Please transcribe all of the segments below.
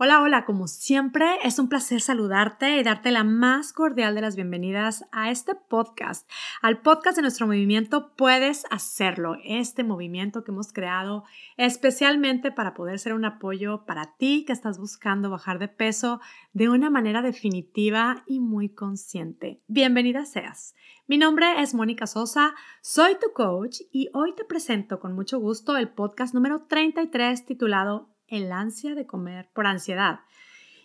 Hola, hola, como siempre es un placer saludarte y darte la más cordial de las bienvenidas a este podcast, al podcast de nuestro movimiento Puedes Hacerlo, este movimiento que hemos creado especialmente para poder ser un apoyo para ti que estás buscando bajar de peso de una manera definitiva y muy consciente. Bienvenida seas. Mi nombre es Mónica Sosa, soy tu coach y hoy te presento con mucho gusto el podcast número 33 titulado el ansia de comer por ansiedad.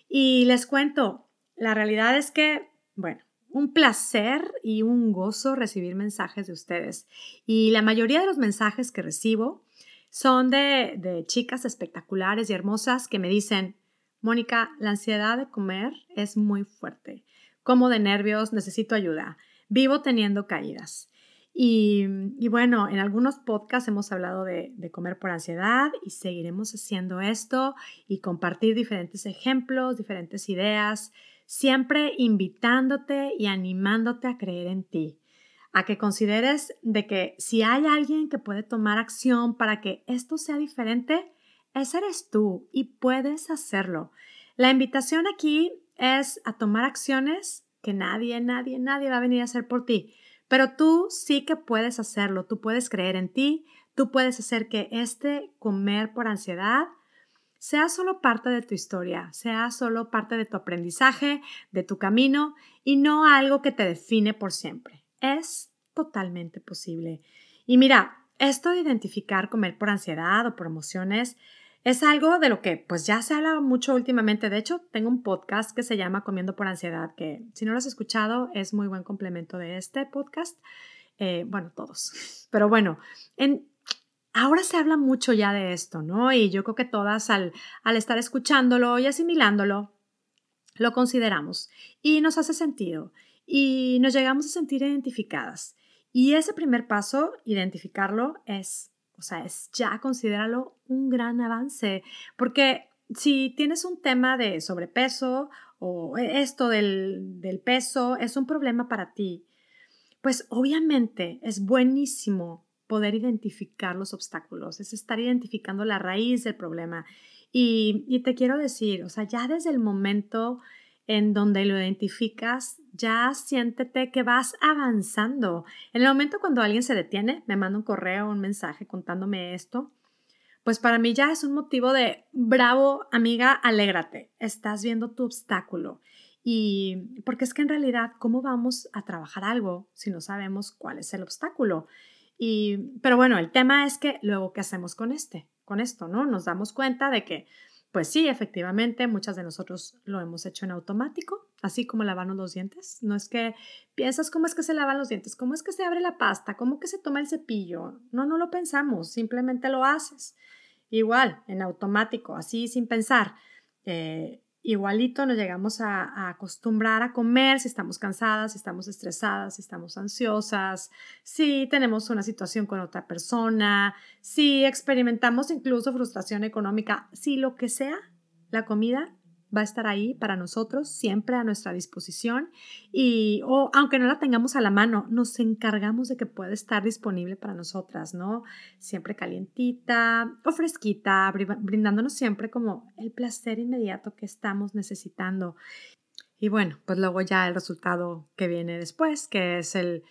Y les cuento, la realidad es que, bueno, un placer y un gozo recibir mensajes de ustedes. Y la mayoría de los mensajes que recibo son de, chicas espectaculares y hermosas que me dicen, Mónica, la ansiedad de comer es muy fuerte. Como de nervios, necesito ayuda. Vivo teniendo caídas. Y, bueno, en algunos podcasts hemos hablado de, comer por ansiedad y seguiremos haciendo esto y compartir diferentes ejemplos, diferentes ideas, siempre invitándote y animándote a creer en ti, a que consideres de que si hay alguien que puede tomar acción para que esto sea diferente, ese eres tú y puedes hacerlo. La invitación aquí es a tomar acciones que nadie, nadie, nadie va a venir a hacer por ti pero tú sí que puedes hacerlo, tú puedes creer en ti, tú puedes hacer que este comer por ansiedad sea solo parte de tu historia, sea solo parte de tu aprendizaje, de tu camino y no algo que te define por siempre. Es totalmente posible. Y mira, esto de identificar comer por ansiedad o por emociones es algo de lo que pues ya se habla mucho últimamente. De hecho, tengo un podcast que se llama Comiendo por Ansiedad, que si no lo has escuchado es muy buen complemento de este podcast. Eh, bueno, todos. Pero bueno, en, ahora se habla mucho ya de esto, ¿no? Y yo creo que todas al, al estar escuchándolo y asimilándolo, lo consideramos y nos hace sentido y nos llegamos a sentir identificadas. Y ese primer paso, identificarlo, es sea, es ya considéralo un gran avance, porque si tienes un tema de sobrepeso o esto del, del peso es un problema para ti, pues obviamente es buenísimo poder identificar los obstáculos, es estar identificando la raíz del problema. Y, y, te quiero decir, o sea, ya desde el momento en donde lo identificas, ya siéntete que vas avanzando. En el momento cuando alguien se detiene, me manda un correo, un mensaje contándome esto, pues para mí ya es un motivo de, bravo, amiga, alégrate, estás viendo tu obstáculo. Y porque es que en realidad, ¿cómo vamos a trabajar algo si no sabemos cuál es el obstáculo? Y, pero bueno, el tema es que luego, ¿qué hacemos con este? Con esto, ¿no? Nos damos cuenta de que pues sí, efectivamente, muchas de nosotros lo hemos hecho en automático, así como lavarnos los dientes. No es que piensas cómo es que se lavan los dientes, cómo es que se abre la pasta, cómo que se toma el cepillo. No, no lo pensamos, simplemente lo haces. Igual, en automático, así sin pensar. Eh, igualito nos llegamos a, acostumbrar a comer si estamos cansadas, si estamos estresadas, si estamos ansiosas, si tenemos una situación con otra persona, si experimentamos incluso frustración económica, si lo que sea, la comida va a estar ahí para nosotros, siempre a nuestra disposición y o aunque no la tengamos a la mano, nos encargamos de que pueda estar disponible para nosotras, ¿no? Siempre calientita o fresquita, brindándonos siempre como el placer inmediato que estamos necesitando. Y bueno, pues luego ya el resultado que viene después, que es el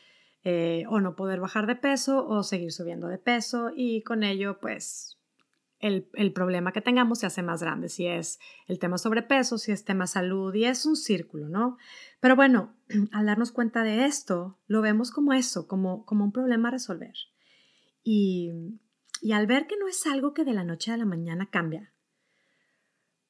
eh, o no poder bajar de peso o seguir subiendo de peso y con ello pues el, problema que tengamos se hace más grande, si es el tema sobrepeso, si es tema salud, y es un círculo, ¿no? Pero bueno, al darnos cuenta de esto, lo vemos como eso, como, un problema a resolver. Y, y al ver que no es algo que de la noche a la mañana cambia,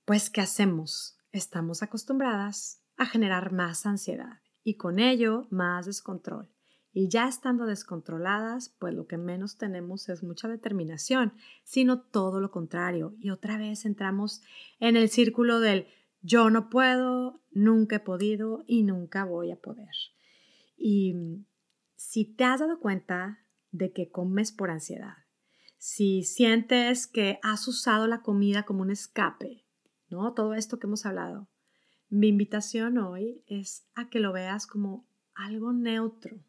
pues ¿qué hacemos? Estamos acostumbradas a generar más ansiedad y con ello más descontrol. Y ya estando descontroladas, pues lo que menos tenemos es mucha determinación, sino todo lo contrario. Y otra vez entramos en el círculo del yo no puedo, nunca he podido y nunca voy a poder. Y si te has dado cuenta de que comes por ansiedad, si sientes que has usado la comida como un escape, ¿no? Todo esto que hemos hablado, mi invitación hoy es a que lo veas como algo neutro,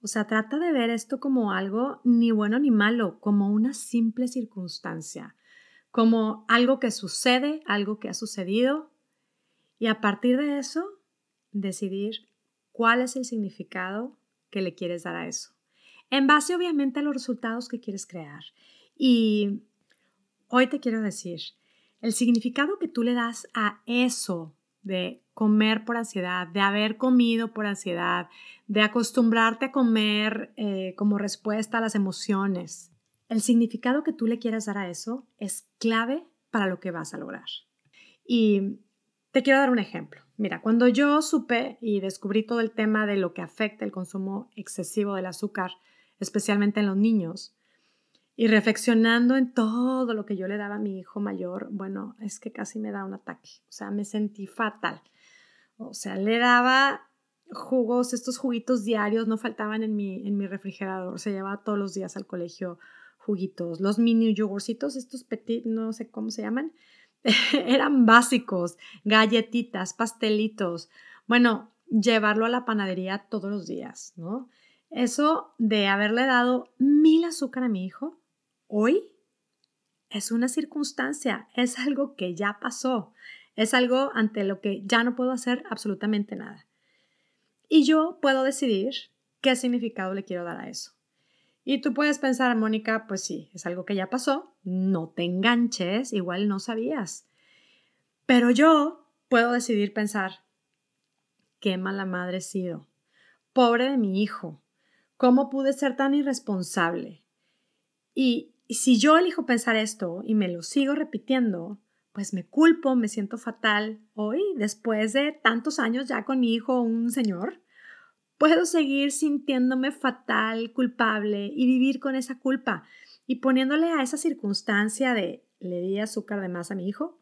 o sea, trata de ver esto como algo ni bueno ni malo, como una simple circunstancia, como algo que sucede, algo que ha sucedido, y a partir de eso decidir cuál es el significado que le quieres dar a eso. En base obviamente a los resultados que quieres crear. Y hoy te quiero decir, el significado que tú le das a eso de comer por ansiedad, de haber comido por ansiedad, de acostumbrarte a comer eh, como respuesta a las emociones, el significado que tú le quieras dar a eso es clave para lo que vas a lograr. Y te quiero dar un ejemplo. Mira, cuando yo supe y descubrí todo el tema de lo que afecta el consumo excesivo del azúcar, especialmente en los niños, y reflexionando en todo lo que yo le daba a mi hijo mayor, bueno, es que casi me da un ataque, o sea, me sentí fatal. O sea, le daba jugos, estos juguitos diarios no faltaban en mi, en mi refrigerador, se llevaba todos los días al colegio juguitos, los mini yogurcitos, estos petit, no sé cómo se llaman, eran básicos, galletitas, pastelitos. Bueno, llevarlo a la panadería todos los días, ¿no? Eso de haberle dado mil azúcar a mi hijo, hoy es una circunstancia, es algo que ya pasó, es algo ante lo que ya no puedo hacer absolutamente nada. Y yo puedo decidir qué significado le quiero dar a eso. Y tú puedes pensar, Mónica, pues sí, es algo que ya pasó, no te enganches, igual no sabías. Pero yo puedo decidir pensar, qué mala madre he sido, pobre de mi hijo, ¿cómo pude ser tan irresponsable? Y, si yo elijo pensar esto y me lo sigo repitiendo, pues me culpo, me siento fatal. Hoy, después de tantos años ya con mi hijo, un señor, Puedo seguir sintiéndome fatal, culpable y vivir con esa culpa y poniéndole a esa circunstancia de le di azúcar de más a mi hijo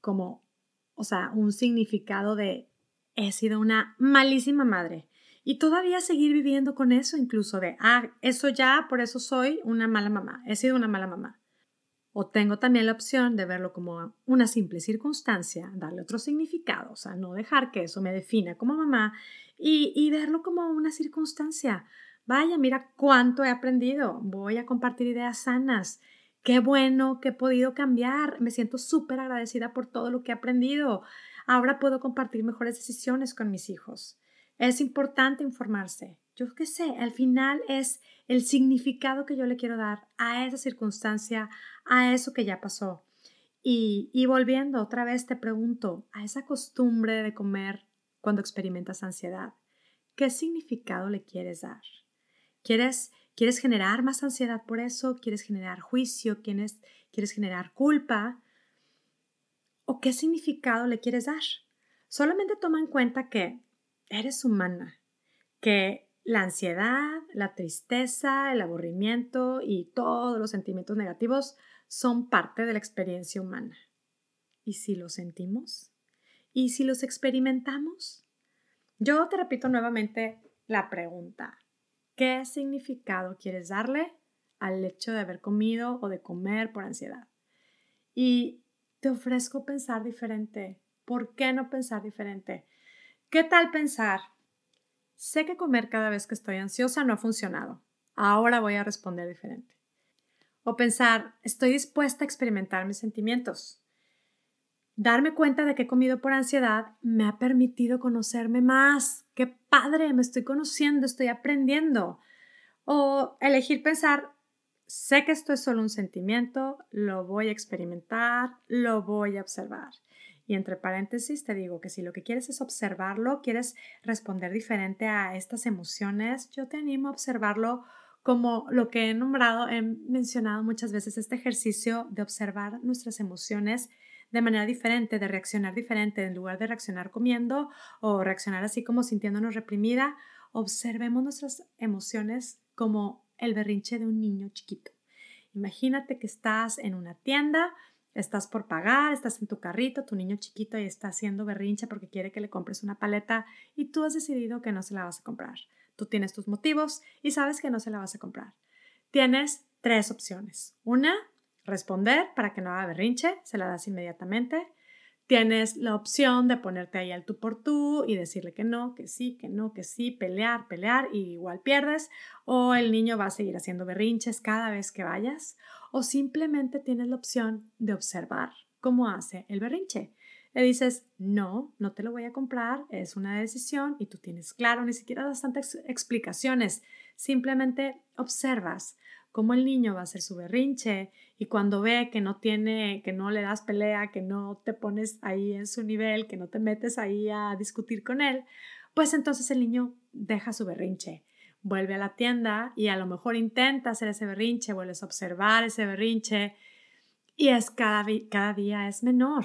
como, o sea, un significado de he sido una malísima madre. Y todavía seguir viviendo con eso, incluso de, ah, eso ya, por eso soy una mala mamá, he sido una mala mamá. O tengo también la opción de verlo como una simple circunstancia, darle otro significado, o sea, no dejar que eso me defina como mamá y, verlo como una circunstancia. Vaya, mira cuánto he aprendido, voy a compartir ideas sanas. Qué bueno que he podido cambiar. Me siento súper agradecida por todo lo que he aprendido. Ahora puedo compartir mejores decisiones con mis hijos. Es importante informarse. Yo qué sé, al final es el significado que yo le quiero dar a esa circunstancia, a eso que ya pasó. Y, y volviendo otra vez te pregunto, a esa costumbre de comer cuando experimentas ansiedad, ¿qué significado le quieres dar? ¿Quieres, quieres generar más ansiedad por eso? ¿Quieres generar juicio? ¿Quieres, ¿Quieres generar culpa? ¿O qué significado le quieres dar? Solamente toma en cuenta que eres humana, que la ansiedad, la tristeza, el aburrimiento y todos los sentimientos negativos son parte de la experiencia humana. ¿Y si los sentimos? ¿Y si los experimentamos? Yo te repito nuevamente la pregunta. ¿Qué significado quieres darle al hecho de haber comido o de comer por ansiedad? Y te ofrezco pensar diferente. ¿Por qué no pensar diferente? ¿Qué tal pensar? Sé que comer cada vez que estoy ansiosa no ha funcionado. Ahora voy a responder diferente. O pensar, estoy dispuesta a experimentar mis sentimientos. Darme cuenta de que he comido por ansiedad me ha permitido conocerme más. ¡Qué padre! Me estoy conociendo, estoy aprendiendo. O elegir pensar, sé que esto es solo un sentimiento, lo voy a experimentar, lo voy a observar. Y entre paréntesis te digo que si lo que quieres es observarlo, quieres responder diferente a estas emociones, yo te animo a observarlo como lo que he nombrado, he mencionado muchas veces, este ejercicio de observar nuestras emociones de manera diferente, de reaccionar diferente, en lugar de reaccionar comiendo o reaccionar así como sintiéndonos reprimida, observemos nuestras emociones como el berrinche de un niño chiquito. Imagínate que estás en una tienda, Estás por pagar, estás en tu carrito, tu niño chiquito y está haciendo berrincha porque quiere que le compres una paleta y tú has decidido que no se la vas a comprar. Tú tienes tus motivos y sabes que no se la vas a comprar. Tienes tres opciones. Una, responder para que no haga berrinche, se la das inmediatamente. Tienes la opción de ponerte ahí al tú por tú y decirle que no, que sí, que no, que sí, pelear, pelear y igual pierdes, o el niño va a seguir haciendo berrinches cada vez que vayas, o simplemente tienes la opción de observar cómo hace el berrinche. Le dices, no, no te lo voy a comprar, es una decisión y tú tienes claro, ni siquiera das tantas explicaciones, simplemente observas cómo el niño va a hacer su berrinche y cuando ve que no tiene, que no le das pelea, que no te pones ahí en su nivel, que no te metes ahí a discutir con él, pues entonces el niño deja su berrinche, vuelve a la tienda y a lo mejor intenta hacer ese berrinche, vuelves a observar ese berrinche y es cada, cada día es menor.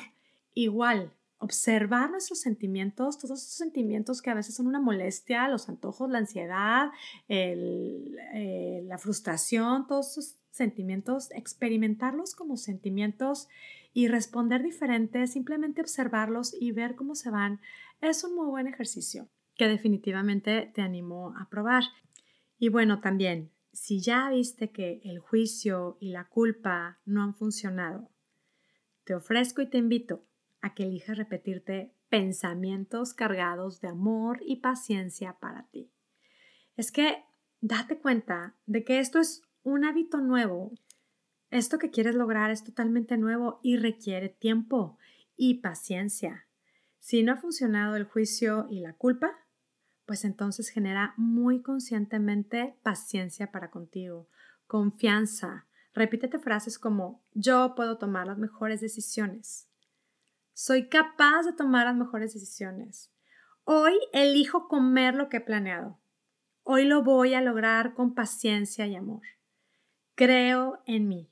Igual, observar nuestros sentimientos, todos esos sentimientos que a veces son una molestia, los antojos, la ansiedad, eh, la frustración, todos esos sentimientos, experimentarlos como sentimientos y responder diferente, simplemente observarlos y ver cómo se van, es un muy buen ejercicio que definitivamente te animo a probar. Y bueno, también, si ya viste que el juicio y la culpa no han funcionado, te ofrezco y te invito a que elijas repetirte pensamientos cargados de amor y paciencia para ti. Es que date cuenta de que esto es un hábito nuevo. Esto que quieres lograr es totalmente nuevo y requiere tiempo y paciencia. Si no ha funcionado el juicio y la culpa, pues entonces genera muy conscientemente paciencia para contigo, confianza. Repítete frases como yo puedo tomar las mejores decisiones. Soy capaz de tomar las mejores decisiones. Hoy elijo comer lo que he planeado. Hoy lo voy a lograr con paciencia y amor. Creo en mí.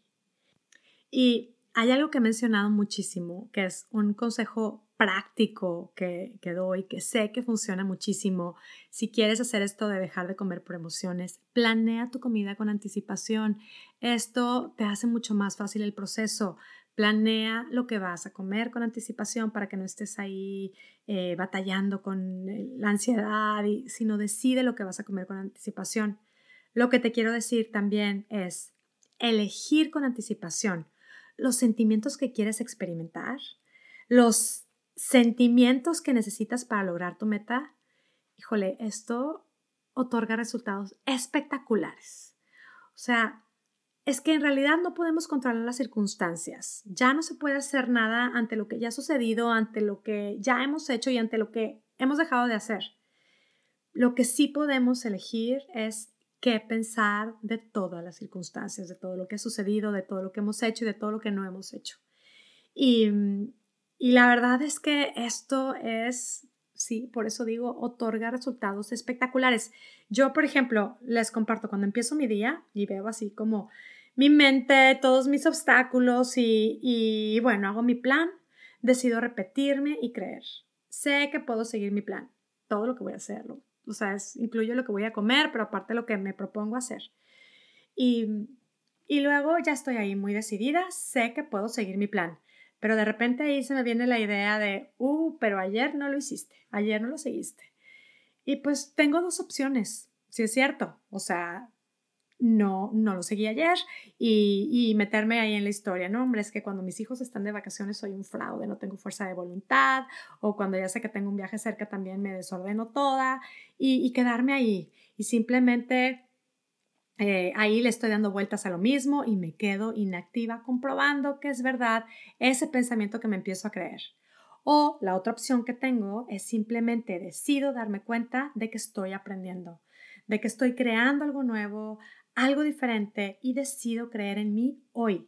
Y hay algo que he mencionado muchísimo, que es un consejo práctico que, que, doy, que sé que funciona muchísimo. Si quieres hacer esto de dejar de comer por emociones, planea tu comida con anticipación. Esto te hace mucho más fácil el proceso. Planea lo que vas a comer con anticipación para que no estés ahí eh, batallando con la ansiedad, sino decide lo que vas a comer con anticipación. Lo que te quiero decir también es elegir con anticipación los sentimientos que quieres experimentar, los sentimientos que necesitas para lograr tu meta. Híjole, esto otorga resultados espectaculares. O sea, es que en realidad no podemos controlar las circunstancias. Ya no se puede hacer nada ante lo que ya ha sucedido, ante lo que ya hemos hecho y ante lo que hemos dejado de hacer. Lo que sí podemos elegir es qué pensar de todas las circunstancias, de todo lo que ha sucedido, de todo lo que hemos hecho y de todo lo que no hemos hecho. Y, y la verdad es que esto es, sí, por eso digo, otorga resultados espectaculares. Yo, por ejemplo, les comparto cuando empiezo mi día y veo así como mi mente, todos mis obstáculos y, y bueno, hago mi plan, decido repetirme y creer. Sé que puedo seguir mi plan, todo lo que voy a hacerlo. O sea, incluyo lo que voy a comer, pero aparte lo que me propongo hacer. Y, y luego ya estoy ahí muy decidida, sé que puedo seguir mi plan. Pero de repente ahí se me viene la idea de, uh, pero ayer no lo hiciste, ayer no lo seguiste. Y pues tengo dos opciones, si es cierto. O sea, no, no lo seguí ayer y, meterme ahí en la historia. No, hombre, es que cuando mis hijos están de vacaciones soy un fraude, no tengo fuerza de voluntad, o cuando ya sé que tengo un viaje cerca también me desordeno toda y quedarme ahí y simplemente eh, ahí le estoy dando vueltas a lo mismo y me quedo inactiva comprobando que es verdad ese pensamiento que me empiezo a creer. O la otra opción que tengo es simplemente decido darme cuenta de que estoy aprendiendo, de que estoy creando algo nuevo, algo diferente y decido creer en mí hoy.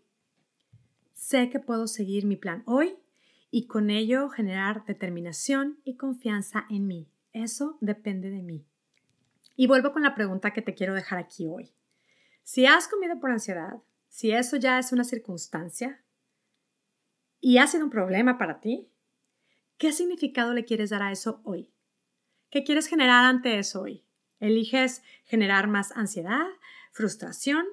Sé que puedo seguir mi plan hoy y con ello generar determinación y confianza en mí. Eso depende de mí. Y vuelvo con la pregunta que te quiero dejar aquí hoy. Si has comido por ansiedad, si eso ya es una circunstancia y ha sido un problema para ti, ¿qué significado le quieres dar a eso hoy? ¿Qué quieres generar ante eso hoy? ¿Eliges generar más ansiedad, frustración?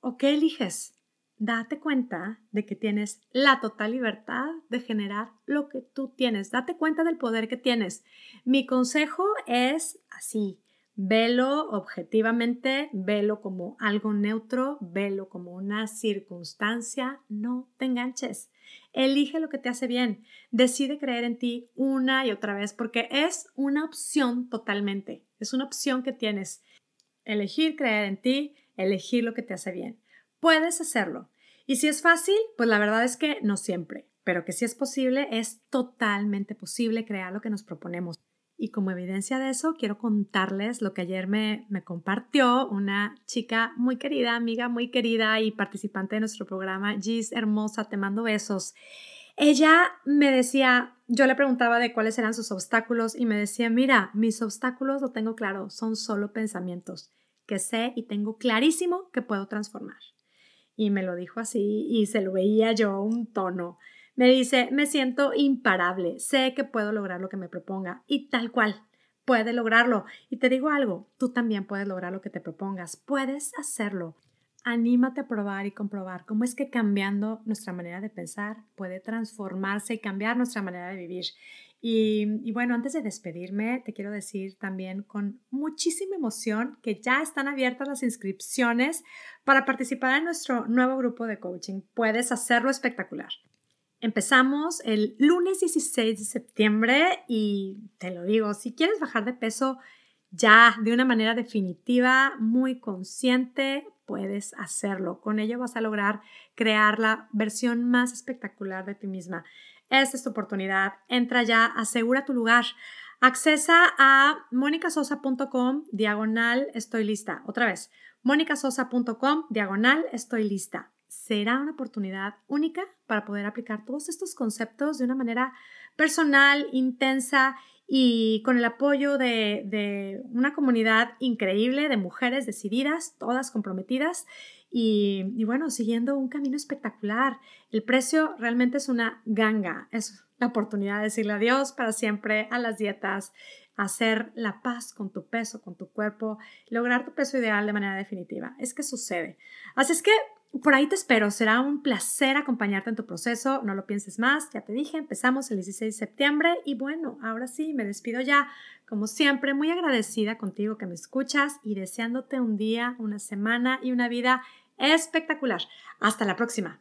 ¿O qué eliges? Date cuenta de que tienes la total libertad de generar lo que tú tienes. Date cuenta del poder que tienes. Mi consejo es así. Velo objetivamente, velo como algo neutro, velo como una circunstancia, no te enganches. Elige lo que te hace bien. Decide creer en ti una y otra vez porque es una opción totalmente. Es una opción que tienes. Elegir creer en ti, elegir lo que te hace bien. Puedes hacerlo. Y si es fácil, pues la verdad es que no siempre, pero que si es posible, es totalmente posible crear lo que nos proponemos. Y como evidencia de eso, quiero contarles lo que ayer me, me, compartió una chica muy querida, amiga muy querida y participante de nuestro programa, Gis Hermosa, te mando besos. Ella me decía, yo le preguntaba de cuáles eran sus obstáculos y me decía, mira, mis obstáculos lo tengo claro, son solo pensamientos que sé y tengo clarísimo que puedo transformar. Y me lo dijo así y se lo veía yo un tono. Me dice, me siento imparable, sé que puedo lograr lo que me proponga y tal cual, puede lograrlo. Y te digo algo, tú también puedes lograr lo que te propongas, puedes hacerlo. Anímate a probar y comprobar cómo es que cambiando nuestra manera de pensar puede transformarse y cambiar nuestra manera de vivir. Y, bueno, antes de despedirme, te quiero decir también con muchísima emoción que ya están abiertas las inscripciones para participar en nuestro nuevo grupo de coaching. Puedes hacerlo espectacular. Empezamos el lunes 16 de septiembre y te lo digo, si quieres bajar de peso ya de una manera definitiva, muy consciente, puedes hacerlo. Con ello vas a lograr crear la versión más espectacular de ti misma. Esta es tu oportunidad. Entra ya, asegura tu lugar. Accesa a monicasosa.com diagonal estoy lista. Otra vez, monicasosa.com diagonal estoy lista. Será una oportunidad única para poder aplicar todos estos conceptos de una manera personal, intensa y con el apoyo de, una comunidad increíble de mujeres decididas, todas comprometidas y, bueno, siguiendo un camino espectacular. El precio realmente es una ganga, es la oportunidad de decirle adiós para siempre a las dietas, hacer la paz con tu peso, con tu cuerpo, lograr tu peso ideal de manera definitiva. Es que sucede. Así es que por ahí te espero, será un placer acompañarte en tu proceso, no lo pienses más, ya te dije, empezamos el 16 de septiembre y bueno, ahora sí, me despido ya, como siempre, muy agradecida contigo que me escuchas y deseándote un día, una semana y una vida espectacular. Hasta la próxima.